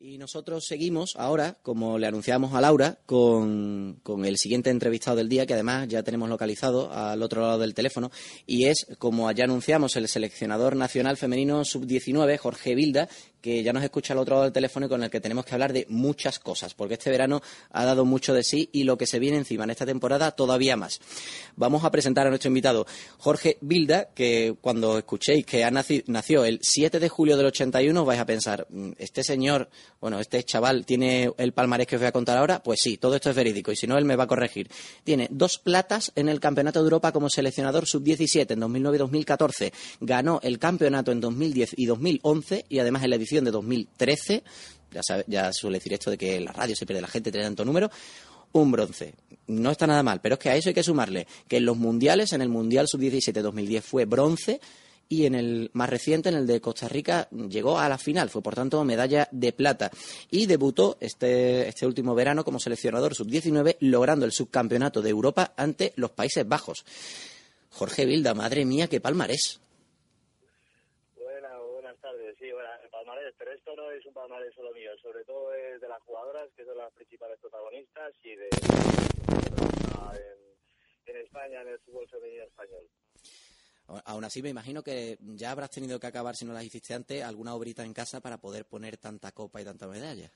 Y nosotros seguimos ahora, como le anunciamos a Laura, con, el siguiente entrevistado del día, que además ya tenemos localizado al otro lado del teléfono, y es, como ya anunciamos, el seleccionador nacional femenino sub-19, Jorge Vilda, que ya nos escucha al otro lado del teléfono con el que tenemos que hablar de muchas cosas, porque este verano ha dado mucho de sí y lo que se viene encima en esta temporada todavía más. Vamos a presentar a nuestro invitado, Jorge Vilda, que cuando escuchéis que ha nació el 7 de julio del 81 vais a pensar, mm, este señor, bueno, este chaval tiene el palmarés que os voy a contar ahora, pues sí, todo esto es verídico y si no él me va a corregir. Tiene dos platas en el Campeonato de Europa como seleccionador sub-17 en 2009 y 2014. Ganó el campeonato en 2010 y 2011 y además en la edición de 2013, ya, ya suele decir esto de que la radio se pierde la gente, tiene tanto número, un bronce. No está nada mal, pero es que a eso hay que sumarle que en los mundiales, en el Mundial Sub-17 2010 fue bronce y en el más reciente, en el de Costa Rica, llegó a la final, fue por tanto medalla de plata y debutó este, este último verano como seleccionador sub-19 logrando el subcampeonato de Europa ante los Países Bajos. Jorge Vilda, madre mía, qué palmarés. pero esto no es un palmarés solo mío, sobre todo de las jugadoras, que son las principales protagonistas, y de en, España, en el fútbol femenino español. Aún así, me imagino que ya habrás tenido que acabar, si no las hiciste antes, alguna obrita en casa para poder poner tanta copa y tanta medalla.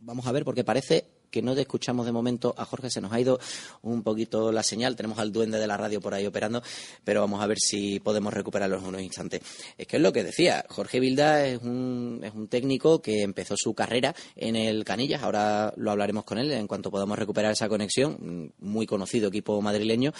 vamos a ver, porque parece que no te escuchamos de momento. A Jorge, se nos ha ido un poquito la señal, tenemos al duende de la radio por ahí operando, pero vamos a ver si podemos recuperarlo en unos instantes. Es que es lo que decía, Jorge Vilda es un, es un técnico que empezó su carrera en el Canillas, ahora lo hablaremos con él en cuanto podamos recuperar esa conexión, muy conocido equipo madrileño,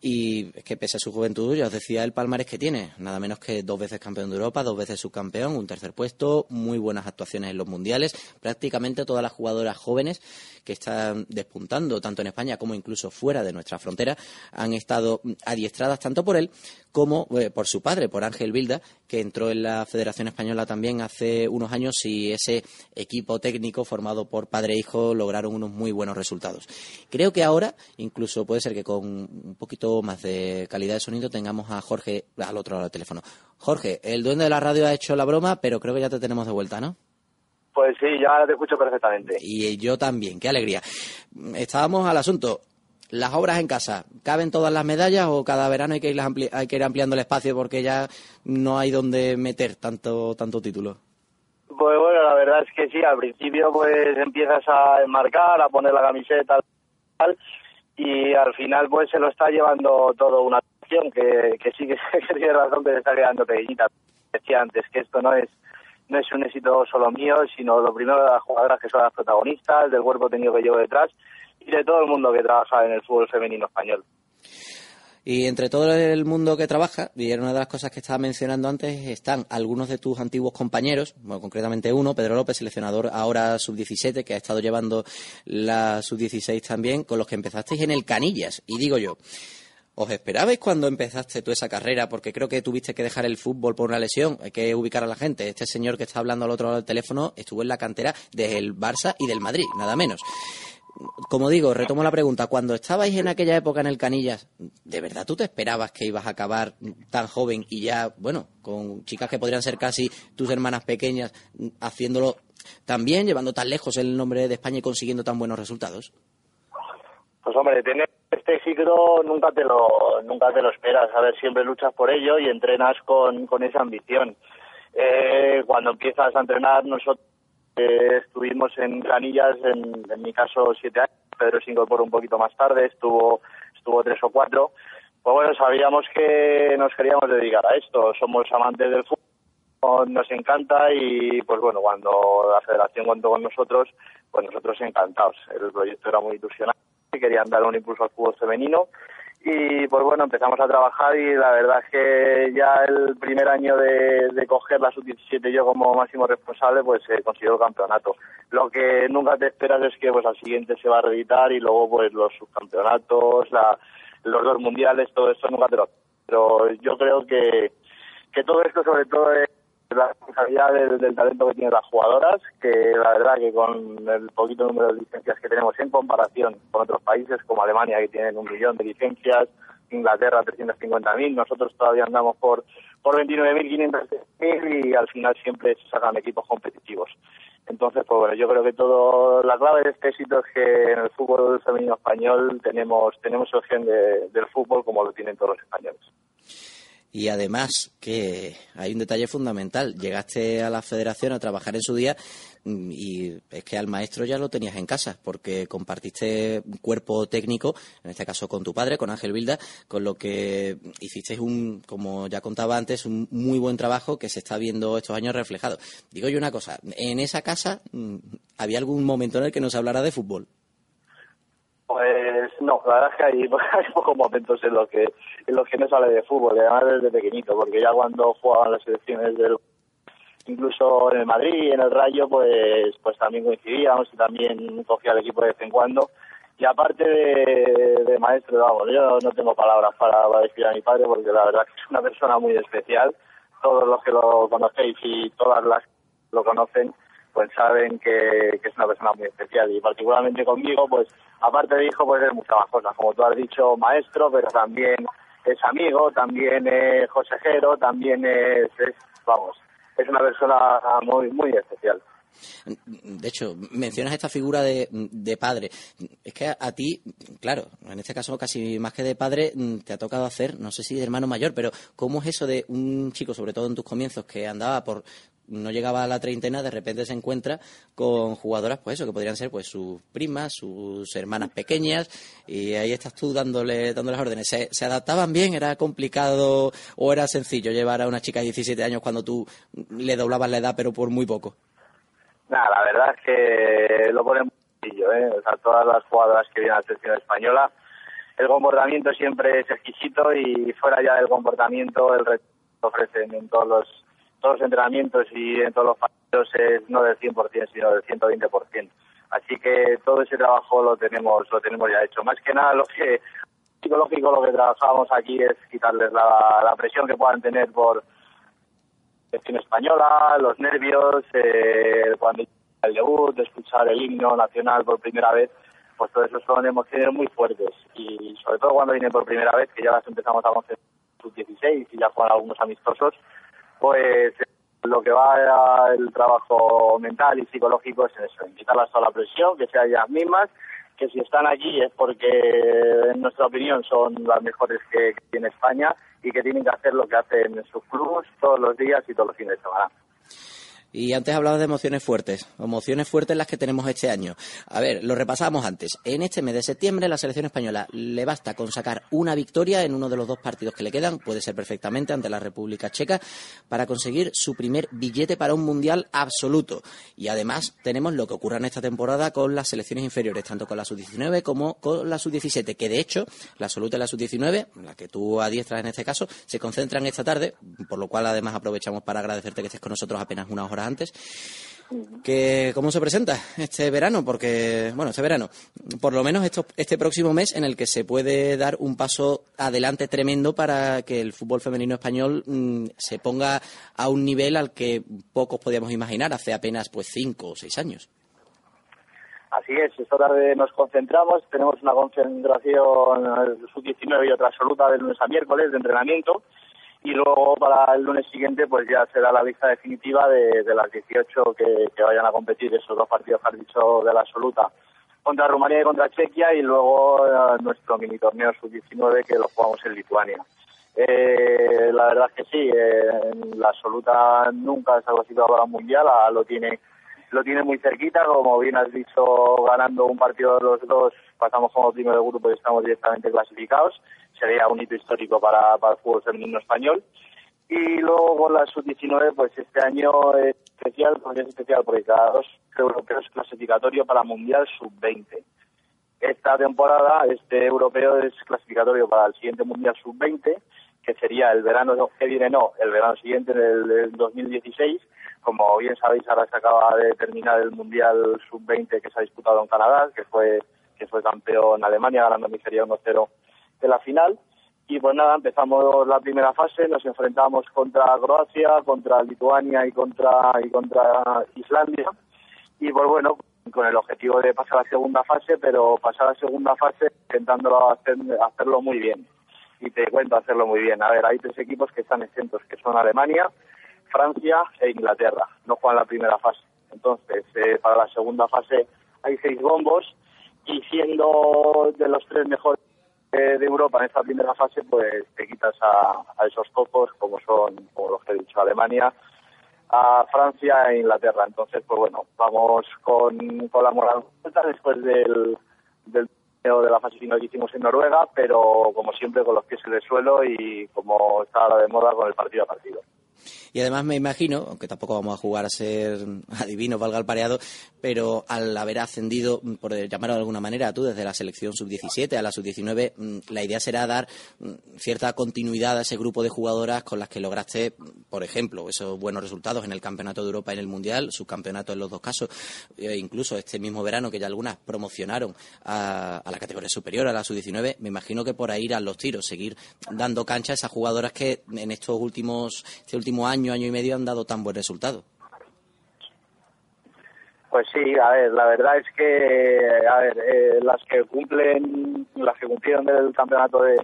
y es que pese a su juventud, ya os decía el palmarés que tiene, nada menos que dos veces campeón de Europa, dos veces subcampeón, un tercer puesto, muy buenas actuaciones en los mundiales, prácticamente todas las jugadoras jóvenes que están despuntando tanto en España como incluso fuera de nuestra frontera han estado adiestradas tanto por él como eh, por su padre, por Ángel Vilda, que entró en la Federación Española también hace unos años y ese equipo técnico formado por padre e hijo lograron unos muy buenos resultados. Creo que ahora, incluso puede ser que con un poquito más de calidad de sonido, tengamos a Jorge al otro lado del teléfono. Jorge, el dueño de la radio ha hecho la broma, pero creo que ya te tenemos de vuelta, ¿no? Pues sí, ya te escucho perfectamente. Y yo también, qué alegría. Estábamos al asunto. Las obras en casa, ¿caben todas las medallas o cada verano hay que, hay que ir ampliando el espacio porque ya no hay donde meter tanto, tanto título? Pues bueno, la verdad es que sí, al principio pues empiezas a enmarcar, a poner la camiseta tal, y al final pues se lo está llevando todo una acción que, que sí que, tiene razón que se está quedando pequeñita. Decía antes que esto no es no es un éxito solo mío, sino lo primero de las jugadoras que son las protagonistas, del cuerpo tenido que llevo detrás y de todo el mundo que trabaja en el fútbol femenino español. Y entre todo el mundo que trabaja, y era una de las cosas que estaba mencionando antes, están algunos de tus antiguos compañeros, bueno, concretamente uno, Pedro López, seleccionador ahora sub-17, que ha estado llevando la sub-16 también, con los que empezasteis en el Canillas. Y digo yo, ¿Os esperabais cuando empezaste tú esa carrera? Porque creo que tuviste que dejar el fútbol por una lesión. Hay que ubicar a la gente. Este señor que está hablando al otro lado del teléfono estuvo en la cantera del Barça y del Madrid, nada menos. Como digo, retomo la pregunta. Cuando estabais en aquella época en el Canillas, ¿de verdad tú te esperabas que ibas a acabar tan joven y ya, bueno, con chicas que podrían ser casi tus hermanas pequeñas, haciéndolo también, llevando tan lejos el nombre de España y consiguiendo tan buenos resultados? Pues hombre, tener este ciclo nunca te lo nunca te lo esperas, a ver, siempre luchas por ello y entrenas con, con esa ambición. Eh, cuando empiezas a entrenar, nosotros eh, estuvimos en Canillas, en, en, mi caso siete años, Pedro se incorporó un poquito más tarde, estuvo, estuvo tres o cuatro. Pues bueno, sabíamos que nos queríamos dedicar a esto, somos amantes del fútbol, nos encanta y pues bueno, cuando la federación contó con nosotros, pues nosotros encantados. El proyecto era muy ilusionante querían dar un impulso al fútbol femenino y pues bueno, empezamos a trabajar y la verdad es que ya el primer año de, de coger la sub-17 yo como máximo responsable pues se consiguió el campeonato. Lo que nunca te esperas es que pues al siguiente se va a reeditar y luego pues los subcampeonatos, la, los dos mundiales, todo esto nunca te lo... Pero yo creo que, que todo esto sobre todo la responsabilidad del, talento que tienen las jugadoras, que la verdad que con el poquito número de licencias que tenemos en comparación con otros países como Alemania que tienen un millón de licencias, Inglaterra 350.000, nosotros todavía andamos por por 29.500 y al final siempre se sacan equipos competitivos. Entonces, pues bueno, yo creo que todo la clave de este éxito es que en el fútbol femenino español tenemos tenemos opción de, del fútbol como lo tienen todos los españoles. Y además que hay un detalle fundamental. Llegaste a la federación a trabajar en su día mm, y es que al maestro ya lo tenías en casa porque compartiste cuerpo técnico, en este caso con tu padre, con Ángel Vilda, con lo que hiciste un, como ya contaba antes, un muy buen trabajo que se está viendo estos años reflejado. Digo yo una cosa, en esa casa mm, había algún momento en el que nos hablara de fútbol. Pues no, la verdad es que hay, pocos momentos en los que en los que no sale de fútbol, además desde pequeñito, porque ya cuando jugaban las selecciones del incluso en el Madrid, en el Rayo, pues pues también coincidíamos y también cogía el equipo de vez en cuando. Y aparte de, maestro, vamos, yo no tengo palabras para, para describir a mi padre porque la verdad que es una persona muy especial. Todos los que lo conocéis y todas las que lo conocen, pues saben que, es una persona muy especial y particularmente conmigo, pues aparte de hijo, pues es muchas más cosas, como tú has dicho, maestro, pero también es amigo, también es consejero, también es, vamos, es una persona muy, muy especial. De hecho, mencionas esta figura de, de, padre. Es que a, ti, claro, en este caso casi más que de padre, te ha tocado hacer, no sé si de hermano mayor, pero ¿cómo es eso de un chico, sobre todo en tus comienzos, que andaba por no llegaba a la treintena, de repente se encuentra con jugadoras, pues eso, que podrían ser pues sus primas, sus hermanas pequeñas, y ahí estás tú dándole, dándole las órdenes. ¿Se, adaptaban bien? ¿Era complicado o era sencillo llevar a una chica de 17 años cuando tú le doblabas la edad, pero por muy poco? Nada, la verdad es que lo ponen muy sencillo, ¿eh? O sea, todas las jugadoras que vienen a la selección española, el comportamiento siempre es exquisito y fuera ya del comportamiento, el reto ofrecen en todos los todos los entrenamientos y en todos los partidos es no del 100%, sino del 120%. Así que todo ese trabajo lo tenemos lo tenemos ya hecho. Más que nada lo que psicológico lo que trabajamos aquí es quitarles la, presión que puedan tener por gestión española, los nervios, eh, cuando el debut, escuchar el himno nacional por primera vez, pues todo eso son emociones muy fuertes y sobre todo cuando vienen por primera vez, que ya las empezamos a conocer sub 16 y ya juegan algunos amistosos, pues lo que va el trabajo mental y psicológico es eso, quitarlas toda la presión, que sean ellas mismas, que si están aquí es porque, en nuestra opinión, son las mejores que, que tiene España y que tienen que hacer lo que hacen en sus clubes todos los días y todos los fines de semana. Y antes hablaba de emociones fuertes, emociones fuertes las que tenemos este año. A ver, lo repasábamos antes. En este mes de septiembre la selección española le basta con sacar una victoria en uno de los dos partidos que le quedan, puede ser perfectamente ante la República Checa, para conseguir su primer billete para un mundial absoluto. Y además tenemos lo que ocurre en esta temporada con las selecciones inferiores, tanto con la sub-19 como con la sub-17, que de hecho la absoluta y la sub-19, la que tú adiestras en este caso, se concentran esta tarde, por lo cual además aprovechamos para agradecerte que estés con nosotros apenas unas horas antes. Que, ¿Cómo se presenta este verano? Porque, bueno, este verano, por lo menos este próximo mes en el que se puede dar un paso adelante tremendo para que el fútbol femenino español mm, se ponga a un nivel al que pocos podíamos imaginar hace apenas pues cinco o seis años. Así es, esta tarde nos concentramos, tenemos una concentración sub-19 y otra absoluta de lunes a miércoles de entrenamiento luego para el lunes siguiente pues ya será la lista definitiva de, las 18 que, vayan a competir esos dos partidos que has dicho de la absoluta contra Rumanía y contra Chequia y luego eh, nuestro mini torneo sub-19 que lo jugamos en Lituania. Eh, la verdad es que sí, eh, la absoluta nunca se ha clasificado para un mundial, lo tiene lo tiene muy cerquita, como bien has dicho, ganando un partido los dos, pasamos como primero de grupo y estamos directamente clasificados. Sería un hito histórico para, para el fútbol femenino español. Y luego la sub-19, pues este año es especial, porque es especial porque cada dos europeos clasificatorio para Mundial sub-20. Esta temporada, este europeo es clasificatorio para el siguiente Mundial sub-20, que sería el verano que viene, no, el verano siguiente, del, del 2016 como bien sabéis, ahora se acaba de terminar el Mundial Sub-20 que se ha disputado en Canadá, que fue que fue campeón en Alemania, ganando Nigeria 1-0 de la final. Y pues nada, empezamos la primera fase, nos enfrentamos contra Croacia, contra Lituania y contra, y contra Islandia. Y pues bueno, con el objetivo de pasar a la segunda fase, pero pasar a la segunda fase intentándolo hacer, hacerlo muy bien. y te cuento hacerlo muy bien. A ver, hay tres equipos que están exentos, que son Alemania, Francia e Inglaterra. No juegan la primera fase. Entonces, eh, para la segunda fase hay seis bombos y siendo de los tres mejores de Europa en esta primera fase, pues te quitas a, esos cocos como son, como los que he dicho, Alemania, a Francia e Inglaterra. Entonces, pues bueno, vamos con, con la moral después del, del de la fase final que hicimos en Noruega, pero como siempre con los pies en el suelo y como está la de moda con el partido a partido. Y además me imagino, aunque tampoco vamos a jugar a ser adivinos, valga el pareado, pero al haber ascendido, por llamarlo de alguna manera, tú desde la selección sub-17 a la sub-19, mm, la idea será dar mm, cierta continuidad a ese grupo de jugadoras con las que lograste, por ejemplo, esos buenos resultados en el Campeonato de Europa y en el Mundial, subcampeonato en los dos casos, e incluso este mismo verano que ya algunas promocionaron a, la categoría superior, a la sub-19, me imagino que por ahí irán los tiros, seguir dando cancha a esas jugadoras que en estos últimos, este último año año, y medio han dado tan buen resultado. Pues sí, a ver, la verdad es que, a ver, eh, las que cumplen, las que cumplieron del campeonato de,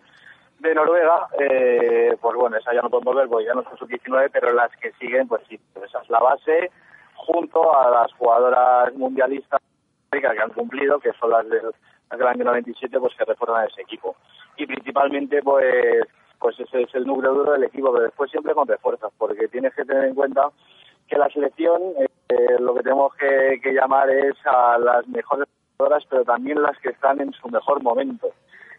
de Noruega, eh, pues bueno, esa ya no podemos ver porque ya no son sub-19, pero las que siguen, pues sí, pues esa es la base, junto a las jugadoras mundialistas que han cumplido, que son las del, del año 97, pues que refuerzan ese equipo. Y principalmente, pues pues ese es el núcleo duro del equipo, pero después siempre con refuerzas, porque tienes que tener en cuenta que la selección eh, lo que tenemos que, llamar es a las mejores jugadoras, pero también las que están en su mejor momento.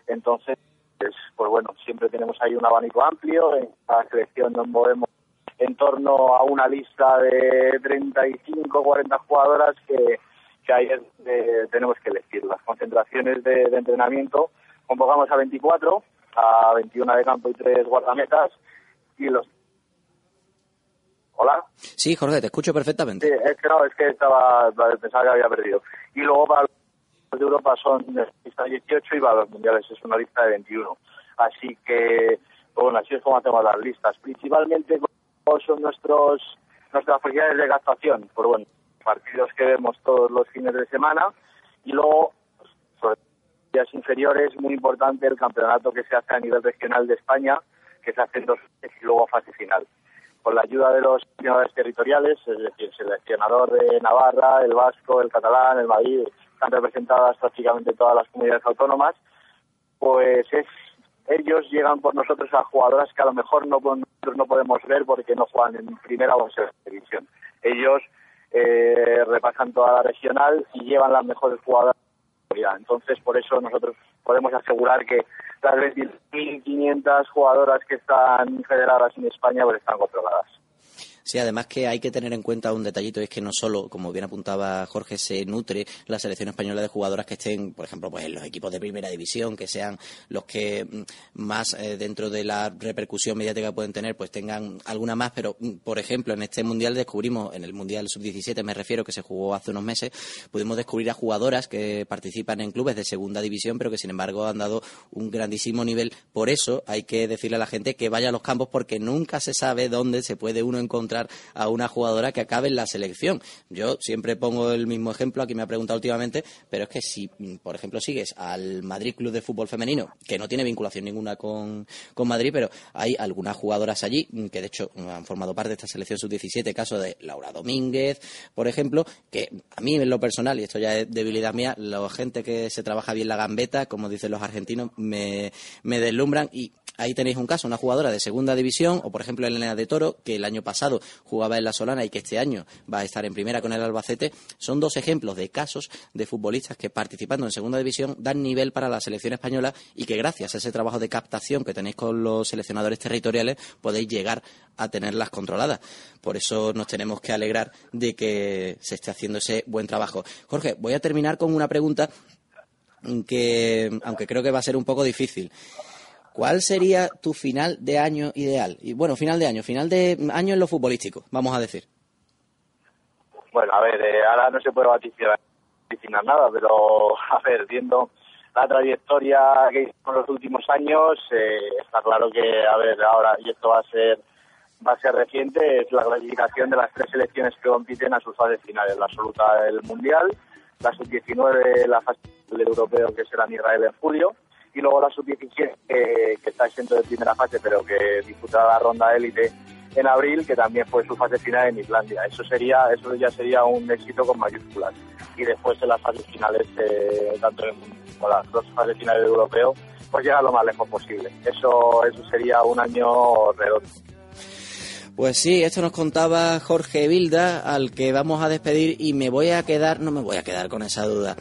Entonces, pues, pues bueno, siempre tenemos ahí un abanico amplio, en la selección nos movemos en torno a una lista de 35, 40 jugadoras que, que ahí tenemos que elegir. Las concentraciones de, de entrenamiento convocamos a 24 a 21 de campo y 3 guardametas. Y los. ¿Hola? Sí, Jorge, te escucho perfectamente. Sí, es que no, es que estaba, pensaba que había perdido. Y luego para los de Europa son lista 18 y para los mundiales es una lista de 21. Así que, pues bueno, así es como hacemos las listas. Principalmente son nuestros nuestras posibilidades de gastación. Por bueno, partidos que vemos todos los fines de semana y luego, inferiores, muy importante el campeonato que se hace a nivel regional de España, que se hace en dos y luego fase final. Con la ayuda de los seleccionadores territoriales, es decir, el seleccionador de Navarra, el vasco, el catalán, el Madrid, están representadas prácticamente todas las comunidades autónomas, pues es ellos llegan por nosotros a jugadoras que a lo mejor no, nosotros no podemos ver porque no juegan en primera o en segunda división. Ellos eh, repasan toda la regional y llevan las mejores jugadoras entonces, por eso nosotros podemos asegurar que las 20.500 jugadoras que están federadas en España pues están controladas. Sí, además que hay que tener en cuenta un detallito, es que no solo, como bien apuntaba Jorge, se nutre la selección española de jugadoras que estén, por ejemplo, pues en los equipos de primera división, que sean los que mm, más eh, dentro de la repercusión mediática pueden tener, pues tengan alguna más, pero mm, por ejemplo, en este mundial descubrimos, en el mundial sub-17 me refiero, que se jugó hace unos meses, pudimos descubrir a jugadoras que participan en clubes de segunda división, pero que sin embargo han dado un grandísimo nivel. Por eso hay que decirle a la gente que vaya a los campos porque nunca se sabe dónde se puede uno encontrar a una jugadora que acabe en la selección. Yo siempre pongo el mismo ejemplo, aquí me ha preguntado últimamente, pero es que si, por ejemplo, sigues al Madrid Club de Fútbol Femenino, que no tiene vinculación ninguna con, Madrid, pero hay algunas jugadoras allí que de hecho han formado parte de esta selección sub-17, caso de Laura Domínguez, por ejemplo, que a mí en lo personal, y esto ya es debilidad mía, la gente que se trabaja bien la gambeta, como dicen los argentinos, me, me deslumbran y Ahí tenéis un caso, una jugadora de segunda división, o por ejemplo Elena de Toro, que el año pasado jugaba en la Solana y que este año va a estar en primera con el Albacete. Son dos ejemplos de casos de futbolistas que participando en segunda división dan nivel para la selección española y que gracias a ese trabajo de captación que tenéis con los seleccionadores territoriales podéis llegar a tenerlas controladas. Por eso nos tenemos que alegrar de que se esté haciendo ese buen trabajo. Jorge, voy a terminar con una pregunta que, aunque creo que va a ser un poco difícil. ¿Cuál sería tu final de año ideal? Y bueno, final de año, final de año en lo futbolístico, vamos a decir. Bueno, a ver, eh, ahora no se puede vaticinar, nada, pero a ver, viendo la trayectoria que hicimos en los últimos años, eh, está claro que, a ver, ahora, y esto va a ser va a ser reciente, es la clasificación de las tres selecciones que compiten a sus fases finales, la absoluta del Mundial, la sub-19, la fase del europeo, que será en Israel en julio, y luego la sub-17 que, está exento de primera fase pero que disputará la ronda élite en abril que también fue su fase final en Islandia. Eso sería eso ya sería un éxito con mayúsculas. Y después en las fases finales eh, tanto en las dos fases finales de europeo pues llegar lo más lejos posible. Eso eso sería un año redondo. Pues sí, esto nos contaba Jorge Vilda, al que vamos a despedir y me voy a quedar, no me voy a quedar con esa duda.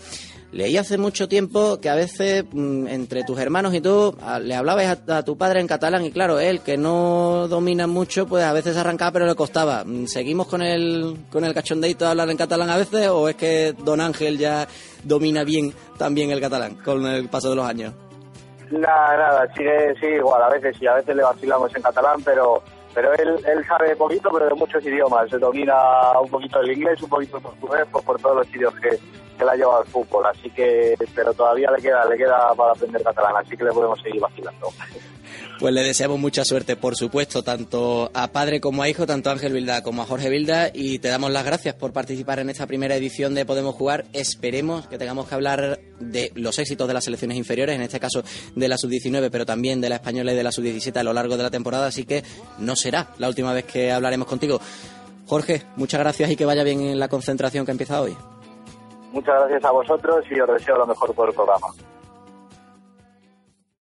Leí hace mucho tiempo que a veces mm, entre tus hermanos y tú le hablabas a, tu padre en catalán y claro, él que no domina mucho, pues a veces arrancaba pero le costaba. Mm, ¿Seguimos con el, con el cachondeito de hablar en catalán a veces o es que don Ángel ya domina bien también el catalán con el paso de los años? Nada, nada, sigue, sigue igual, a veces sí, a veces le vacilamos en catalán, pero pero él, él sabe poquito, pero de muchos idiomas. Se domina un poquito el inglés, un poquito el portugués, pues por todos los idiomas que, que la lleva al fútbol. Así que, pero todavía le queda, le queda para aprender catalán, así que le podemos seguir vacilando. Pues le deseamos mucha suerte, por supuesto, tanto a padre como a hijo, tanto a Ángel Vilda como a Jorge Vilda, y te damos las gracias por participar en esta primera edición de Podemos Jugar. Esperemos que tengamos que hablar de los éxitos de las selecciones inferiores, en este caso de la sub-19, pero también de la española y de la sub-17 a lo largo de la temporada, así que no será la última vez que hablaremos contigo. Jorge, muchas gracias y que vaya bien en la concentración que empieza hoy. Muchas gracias a vosotros y os deseo lo mejor por el programa.